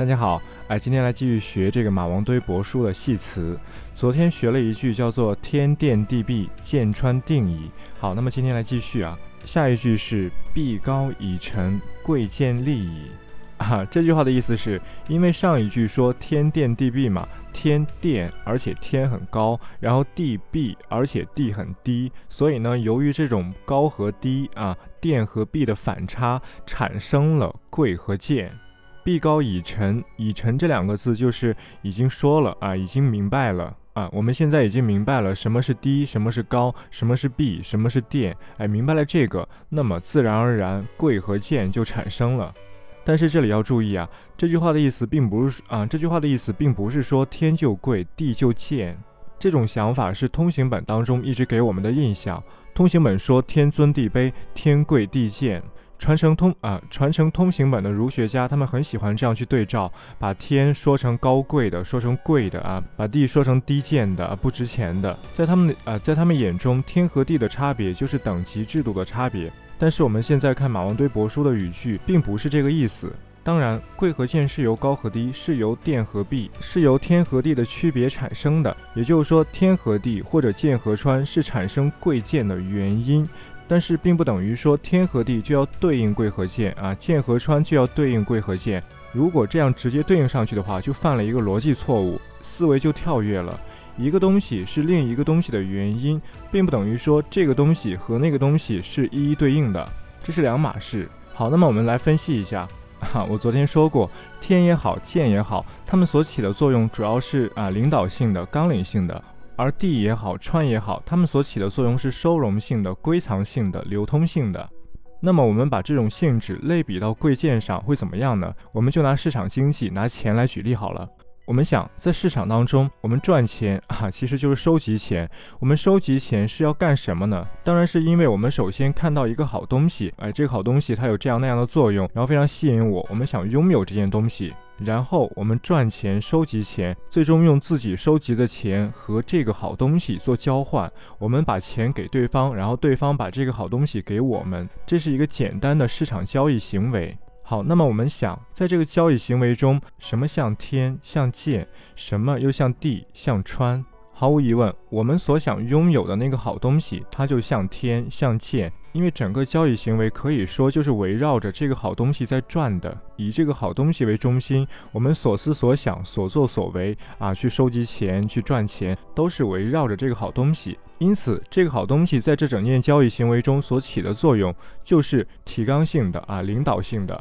大家好，哎，今天来继续学这个马王堆帛书的系词。昨天学了一句叫做“天垫地壁，剑穿定矣”。好，那么今天来继续啊。下一句是“壁高以成，贵贱利矣”。啊，这句话的意思是因为上一句说天垫地壁嘛，天垫，而且天很高，然后地壁，而且地很低，所以呢，由于这种高和低啊，垫和壁的反差，产生了贵和贱。壁高以成，以成这两个字就是已经说了啊，已经明白了啊。我们现在已经明白了什么是低，什么是高，什么是壁，什么是垫。哎，明白了这个，那么自然而然贵和贱就产生了。但是这里要注意啊，这句话的意思并不是啊，这句话的意思并不是说天就贵，地就贱。这种想法是通行本当中一直给我们的印象。通行本说天尊地卑，天贵地贱。传承通啊，传承通行本的儒学家，他们很喜欢这样去对照，把天说成高贵的，说成贵的啊，把地说成低贱的，不值钱的。在他们啊，在他们眼中，天和地的差别就是等级制度的差别。但是我们现在看马王堆帛书的语句，并不是这个意思。当然，贵和贱是由高和低，是由垫和壁，是由天和地的区别产生的。也就是说，天和地或者剑和川是产生贵贱的原因。但是并不等于说天和地就要对应贵和贱啊，剑和川就要对应贵和贱。如果这样直接对应上去的话，就犯了一个逻辑错误，思维就跳跃了。一个东西是另一个东西的原因，并不等于说这个东西和那个东西是一一对应的，这是两码事。好，那么我们来分析一下。哈，我昨天说过，天也好，剑也好，它们所起的作用主要是啊领导性的、纲领性的。而地也好，川也好，它们所起的作用是收容性的、归藏性的、流通性的。那么，我们把这种性质类比到贵贱上会怎么样呢？我们就拿市场经济、拿钱来举例好了。我们想，在市场当中，我们赚钱 啊，其实就是收集钱。我们收集钱是要干什么呢？当然是因为我们首先看到一个好东西，哎，这个好东西它有这样那样的作用，然后非常吸引我，我们想拥有这件东西。然后我们赚钱收集钱，最终用自己收集的钱和这个好东西做交换。我们把钱给对方，然后对方把这个好东西给我们，这是一个简单的市场交易行为。好，那么我们想，在这个交易行为中，什么像天，像剑，什么又像地，像川？毫无疑问，我们所想拥有的那个好东西，它就像天，像剑，因为整个交易行为可以说就是围绕着这个好东西在转的，以这个好东西为中心，我们所思所想、所作所为啊，去收集钱、去赚钱，都是围绕着这个好东西。因此，这个好东西在这整件交易行为中所起的作用，就是提纲性的啊，领导性的。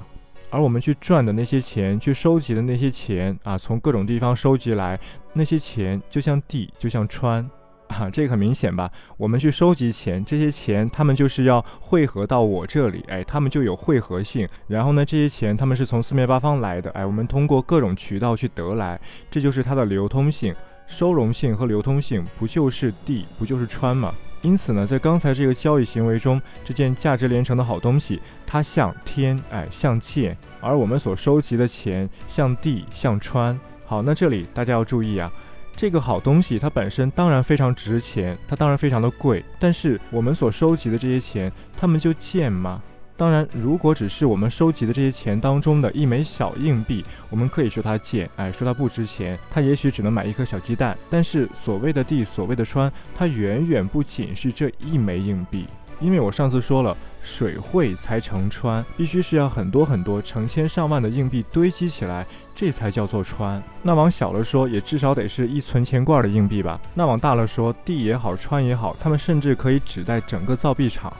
而我们去赚的那些钱，去收集的那些钱啊，从各种地方收集来，那些钱就像地，就像川，啊，这个很明显吧？我们去收集钱，这些钱他们就是要汇合到我这里，哎，他们就有汇合性。然后呢，这些钱他们是从四面八方来的，哎，我们通过各种渠道去得来，这就是它的流通性、收容性和流通性，不就是地，不就是川吗？因此呢，在刚才这个交易行为中，这件价值连城的好东西，它像天，哎，像剑；而我们所收集的钱，像地，像川。好，那这里大家要注意啊，这个好东西它本身当然非常值钱，它当然非常的贵，但是我们所收集的这些钱，它们就贱吗？当然，如果只是我们收集的这些钱当中的一枚小硬币，我们可以说它贱，哎，说它不值钱，它也许只能买一颗小鸡蛋。但是所谓的地，所谓的川，它远远不仅是这一枚硬币，因为我上次说了，水汇才成川，必须是要很多很多成千上万的硬币堆积起来，这才叫做川。那往小了说，也至少得是一存钱罐的硬币吧。那往大了说，地也好，川也好，它们甚至可以指代整个造币厂。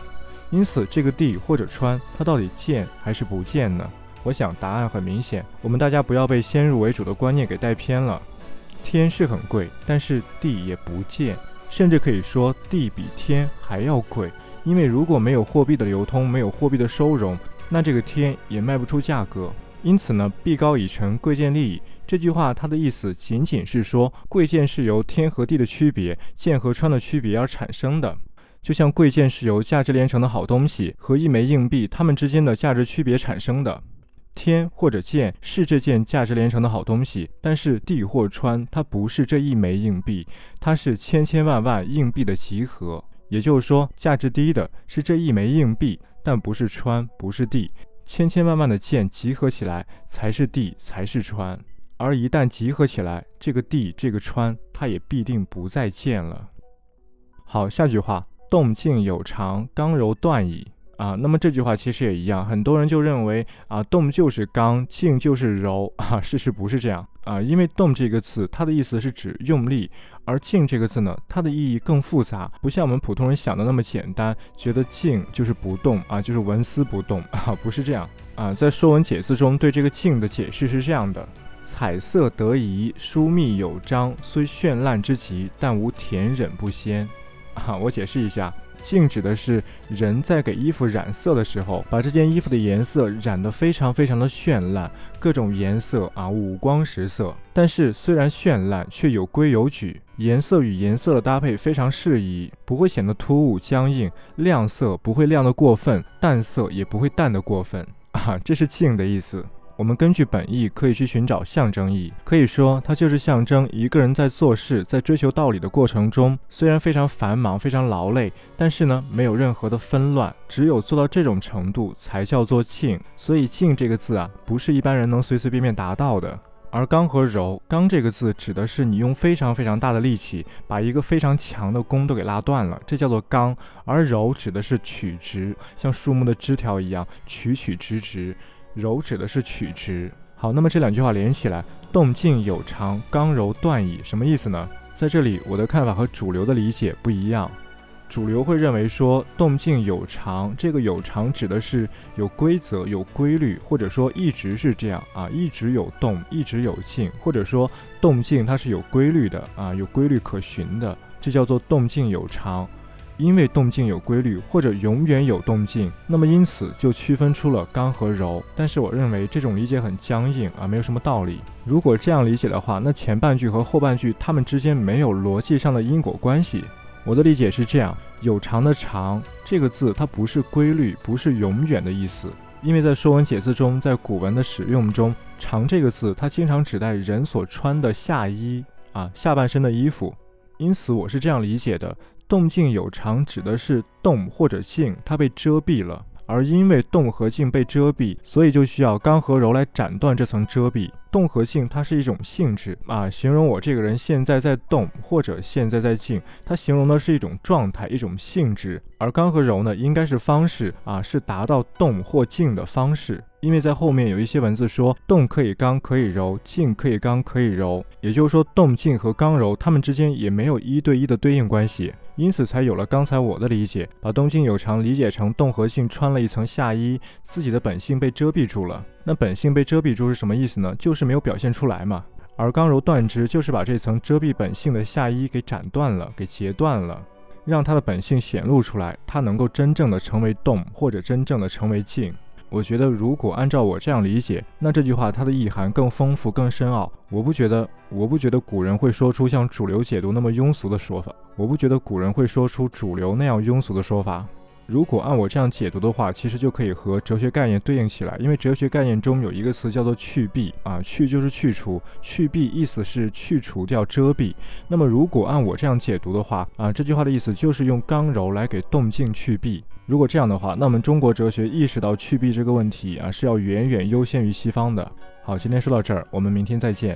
因此，这个地或者川，它到底贱还是不贱呢？我想答案很明显。我们大家不要被先入为主的观念给带偏了。天是很贵，但是地也不贱，甚至可以说地比天还要贵。因为如果没有货币的流通，没有货币的收容，那这个天也卖不出价格。因此呢，币高已成，贵贱利矣。这句话它的意思仅仅是说，贵贱是由天和地的区别，剑和川的区别而产生的。就像贵贱是由价值连城的好东西和一枚硬币它们之间的价值区别产生的，天或者剑是这件价值连城的好东西，但是地或川它不是这一枚硬币，它是千千万万硬币的集合。也就是说，价值低的是这一枚硬币，但不是川，不是地；千千万万的剑集合起来才是地，才是川。而一旦集合起来，这个地，这个川，它也必定不再见了。好，下句话，动静有常，刚柔断矣。啊，那么这句话其实也一样，很多人就认为啊，动就是刚，静就是柔 啊。事实不是这样啊，因为动这个字，它的意思是指用力，而静这个字呢，它的意义更复杂，不像我们普通人想的那么简单，觉得静就是不动啊，就是纹丝不动 啊，不是这样啊。在《说文解字》中对这个静的解释是这样的：彩色得宜，疏密有章，虽绚烂之极，但无恬忍不鲜。啊，我解释一下。静指的是人在给衣服染色的时候，把这件衣服的颜色染得非常非常的绚烂，各种颜色啊，五光十色。但是虽然绚烂，却有规有矩，颜色与颜色的搭配非常适宜，不会显得突兀僵硬，亮色不会亮得过分，淡色也不会淡得过分 啊，这是静的意思。我们根据本意可以去寻找象征意，可以说它就是象征一个人在做事、在追求道理的过程中，虽然非常繁忙、非常劳累，但是呢，没有任何的纷乱，只有做到这种程度才叫做静。所以“静”这个字啊，不是一般人能随随便便达到的。而“刚”和“柔”，“刚”这个字指的是你用非常非常大的力气把一个非常强的弓都给拉断了，这叫做“刚”；而“柔”指的是曲直，像树木的枝条一样曲曲直直。柔指的是曲直。好，那么这两句话连起来，动静有常，刚柔断矣，什么意思呢？在这里，我的看法和主流的理解不一样。主流会认为说，动静有常，这个有常指的是有规则、有规律，或者说一直是这样啊，一直有动，一直有静，或者说动静它是有规律的啊，有规律可循的，这叫做动静有常。因为动静有规律，或者永远有动静，那么因此就区分出了刚和柔。但是我认为这种理解很僵硬啊，没有什么道理。如果这样理解的话，那前半句和后半句它们之间没有逻辑上的因果关系。我的理解是这样：有长的长这个字，它不是规律，不是永远的意思。因为在《说文解字》中，在古文的使用中，长这个字它经常指代人所穿的下衣啊，下半身的衣服。因此我是这样理解的。动静有常，指的是动或者静，它被遮蔽了。而因为动和静被遮蔽，所以就需要刚和柔来斩断这层遮蔽。动和静，它是一种性质啊，形容我这个人现在在动或者现在在静，它形容的是一种状态、一种性质。而刚和柔呢，应该是方式啊，是达到动或静的方式。因为在后面有一些文字说，动可以刚可以柔，静可以刚可以柔，也就是说动静和刚柔它们之间也没有一对一的对应关系，因此才有了刚才我的理解，把动静有常理解成动和静穿了一层下衣，自己的本性被遮蔽住了。那本性被遮蔽住是什么意思呢？就是没有表现出来嘛。而刚柔断之，就是把这层遮蔽本性的下衣给斩断了，给截断了，让他的本性显露出来，他能够真正的成为动，或者真正的成为静。我觉得，如果按照我这样理解，那这句话它的意涵更丰富、更深奥。我不觉得，我不觉得古人会说出像主流解读那么庸俗的说法。我不觉得古人会说出主流那样庸俗的说法。如果按我这样解读的话，其实就可以和哲学概念对应起来，因为哲学概念中有一个词叫做去蔽啊，去就是去除，去蔽意思是去除掉遮蔽。那么如果按我这样解读的话啊，这句话的意思就是用刚柔来给动静去蔽。如果这样的话，那么中国哲学意识到去蔽这个问题啊，是要远远优先于西方的。好，今天说到这儿，我们明天再见。